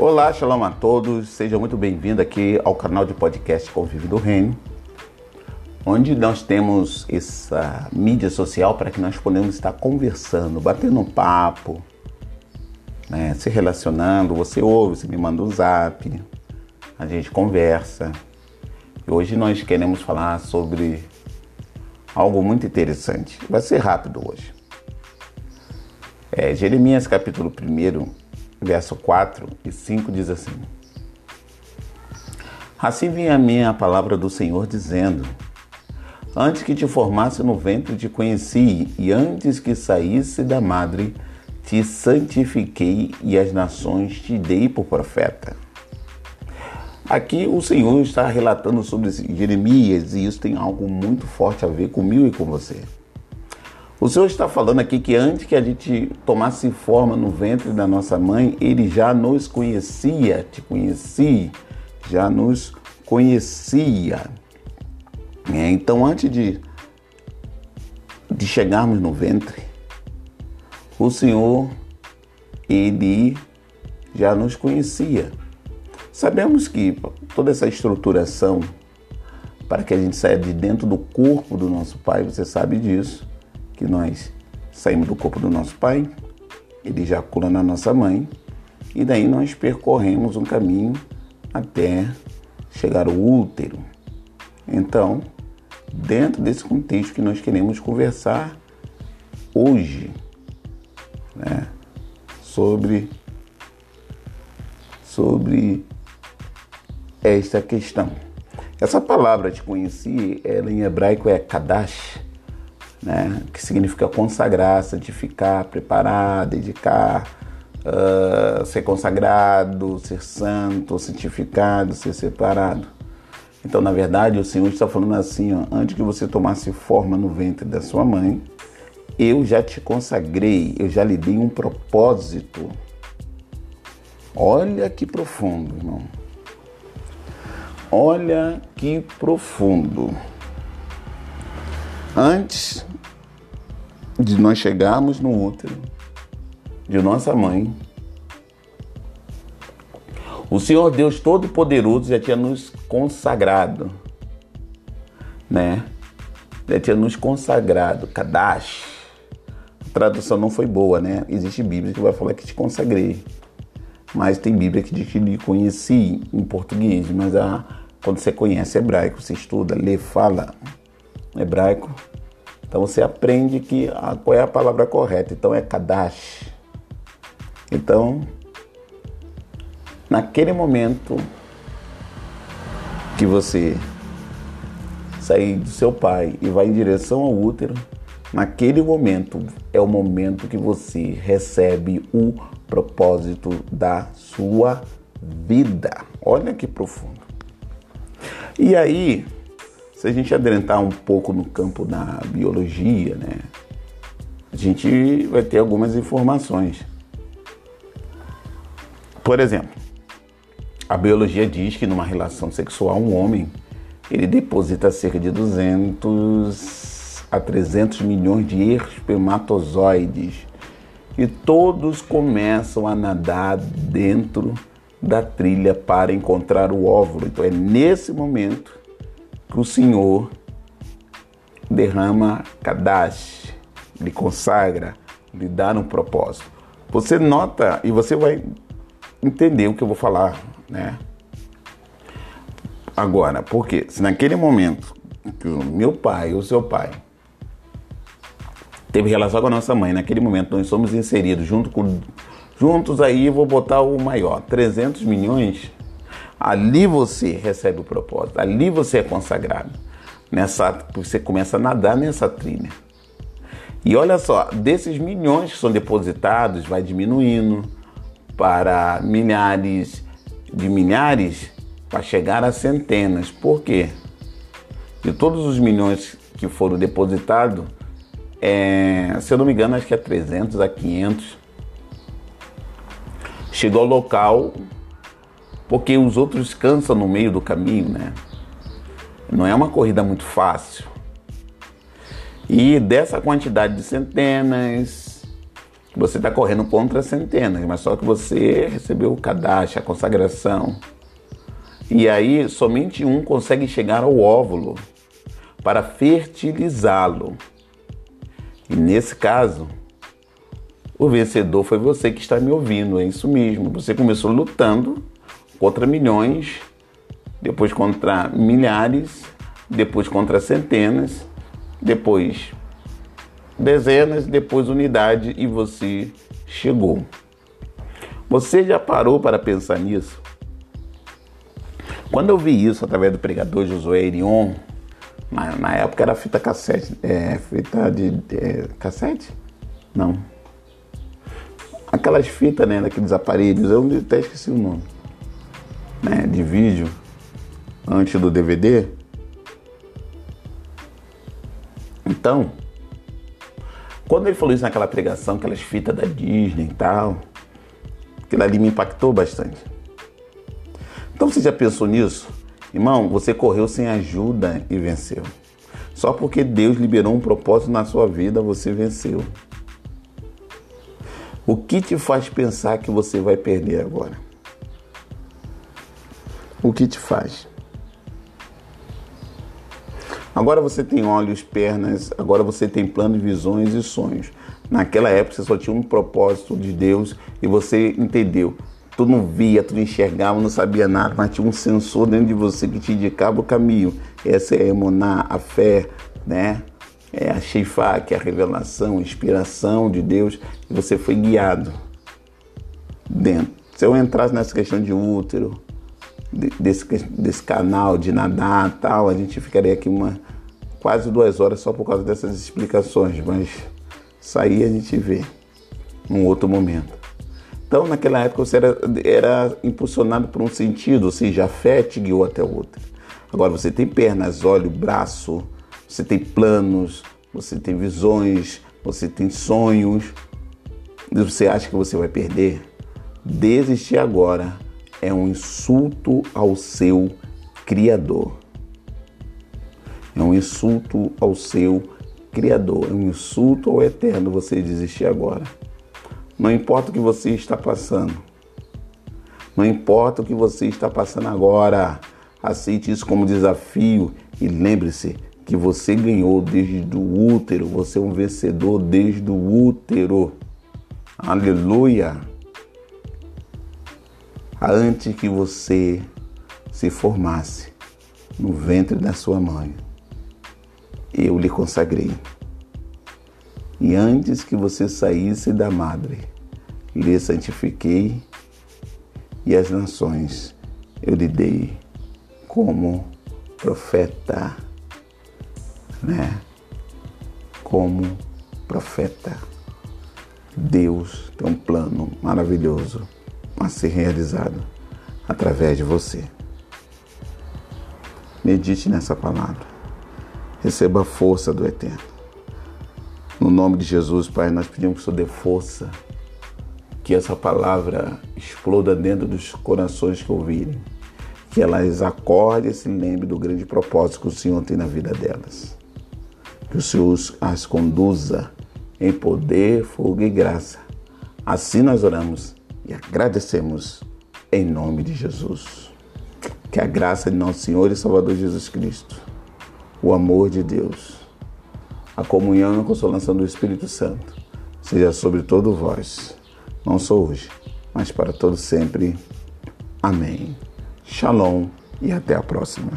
Olá, shalom a todos, seja muito bem-vindo aqui ao canal de podcast Convívio do Reino, onde nós temos essa mídia social para que nós podemos estar conversando, batendo um papo, né, se relacionando. Você ouve, você me manda um zap, a gente conversa. E hoje nós queremos falar sobre algo muito interessante. Vai ser rápido hoje. É, Jeremias capítulo 1, verso 4 e 5 diz assim: Assim vinha a mim a palavra do Senhor dizendo: Antes que te formasse no ventre te conheci, e antes que saísse da madre te santifiquei, e as nações te dei por profeta. Aqui o Senhor está relatando sobre Jeremias, e isso tem algo muito forte a ver comigo e com você. O Senhor está falando aqui que antes que a gente tomasse forma no ventre da nossa mãe, Ele já nos conhecia, te conhecia, já nos conhecia. É, então, antes de, de chegarmos no ventre, o Senhor, Ele já nos conhecia. Sabemos que toda essa estruturação para que a gente saia de dentro do corpo do nosso Pai, você sabe disso que nós saímos do corpo do nosso pai, ele ejacula na nossa mãe, e daí nós percorremos um caminho até chegar ao útero. Então, dentro desse contexto que nós queremos conversar hoje, né, sobre sobre esta questão. Essa palavra te conheci, ela em hebraico é kadash, né? que significa consagrar, santificar, preparar, dedicar, uh, ser consagrado, ser santo, santificado, ser separado. Então, na verdade, o Senhor está falando assim: ó, antes que você tomasse forma no ventre da sua mãe, eu já te consagrei, eu já lhe dei um propósito. Olha que profundo, irmão. Olha que profundo. Antes de nós chegarmos no útero de nossa mãe, o Senhor Deus Todo-Poderoso já tinha nos consagrado, né? Já tinha nos consagrado, Kadash. A tradução não foi boa, né? Existe Bíblia que vai falar que te consagrei. Mas tem Bíblia que diz que lhe conheci em português. Mas a, quando você conhece hebraico, você estuda, lê, fala hebraico, então você aprende que a, qual é a palavra correta. Então é Kadash. Então, naquele momento que você sair do seu pai e vai em direção ao útero, naquele momento é o momento que você recebe o propósito da sua vida. Olha que profundo. E aí, se a gente adentrar um pouco no campo da biologia, né, a gente vai ter algumas informações. Por exemplo, a biologia diz que numa relação sexual um homem ele deposita cerca de 200 a 300 milhões de espermatozoides e todos começam a nadar dentro da trilha para encontrar o óvulo. Então é nesse momento que o Senhor derrama Kadash, lhe consagra, lhe dá um propósito. Você nota e você vai entender o que eu vou falar, né? Agora, porque se naquele momento que o meu pai, o seu pai, teve relação com a nossa mãe, naquele momento nós somos inseridos junto com, juntos aí, vou botar o maior, 300 milhões Ali você recebe o propósito, ali você é consagrado. Nessa, você começa a nadar nessa trilha. E olha só, desses milhões que são depositados, vai diminuindo para milhares de milhares para chegar a centenas. Por quê? De todos os milhões que foram depositados, é, se eu não me engano, acho que é 300 a 500. Chegou ao local porque os outros cansam no meio do caminho, né? Não é uma corrida muito fácil. E dessa quantidade de centenas, Você está correndo contra centenas, mas só que você recebeu o cadastro, a consagração. E aí somente um consegue chegar ao óvulo para fertilizá-lo. E nesse caso, o vencedor foi você que está me ouvindo, é isso mesmo. Você começou lutando contra milhões, depois contra milhares, depois contra centenas, depois dezenas, depois unidade e você chegou. Você já parou para pensar nisso? Quando eu vi isso através do pregador Josué Irion, na, na época era fita cassete, é, fita de é, cassete? Não. Aquelas fitas, né, daqueles aparelhos, eu até esqueci o nome, né, de vídeo, antes do DVD. Então, quando ele falou isso naquela pregação, aquelas fitas da Disney e tal, aquilo ali me impactou bastante. Então você já pensou nisso? Irmão, você correu sem ajuda e venceu. Só porque Deus liberou um propósito na sua vida, você venceu. O que te faz pensar que você vai perder agora? O que te faz? Agora você tem olhos, pernas, agora você tem planos, visões e sonhos. Naquela época você só tinha um propósito de Deus e você entendeu. Tu não via, tu não enxergava, não sabia nada, mas tinha um sensor dentro de você que te indicava o caminho. Essa é a emuná, a fé, né? É a Sheifá, que é a revelação, a inspiração de Deus, e você foi guiado dentro. Se eu entrasse nessa questão de útero, desse, desse canal de nadar tal, a gente ficaria aqui uma quase duas horas só por causa dessas explicações, mas sair a gente vê num outro momento. Então, naquela época, você era, era impulsionado por um sentido, ou seja, a fé te guiou até o outro. Agora, você tem pernas, olho, braço, você tem planos, você tem visões, você tem sonhos. E você acha que você vai perder? Desistir agora é um insulto ao seu Criador. É um insulto ao seu Criador, é um insulto ao Eterno você desistir agora. Não importa o que você está passando, não importa o que você está passando agora, aceite isso como desafio e lembre-se que você ganhou desde o útero, você é um vencedor desde o útero. Aleluia! Antes que você se formasse no ventre da sua mãe, eu lhe consagrei. E antes que você saísse da madre, lhe santifiquei e as nações eu lhe dei como profeta, né? Como profeta. Deus tem um plano maravilhoso a ser realizado através de você. Medite nessa palavra. Receba a força do Eterno. No nome de Jesus, Pai, nós pedimos que o Senhor dê força, que essa palavra exploda dentro dos corações que ouvirem, que elas acordem e se lembrem do grande propósito que o Senhor tem na vida delas. Que o Senhor as conduza em poder, fogo e graça. Assim nós oramos e agradecemos em nome de Jesus. Que a graça de nosso Senhor e Salvador Jesus Cristo, o amor de Deus, a comunhão e a consolação do Espírito Santo seja sobre todo vós, não só hoje, mas para todo sempre. Amém. Shalom e até a próxima.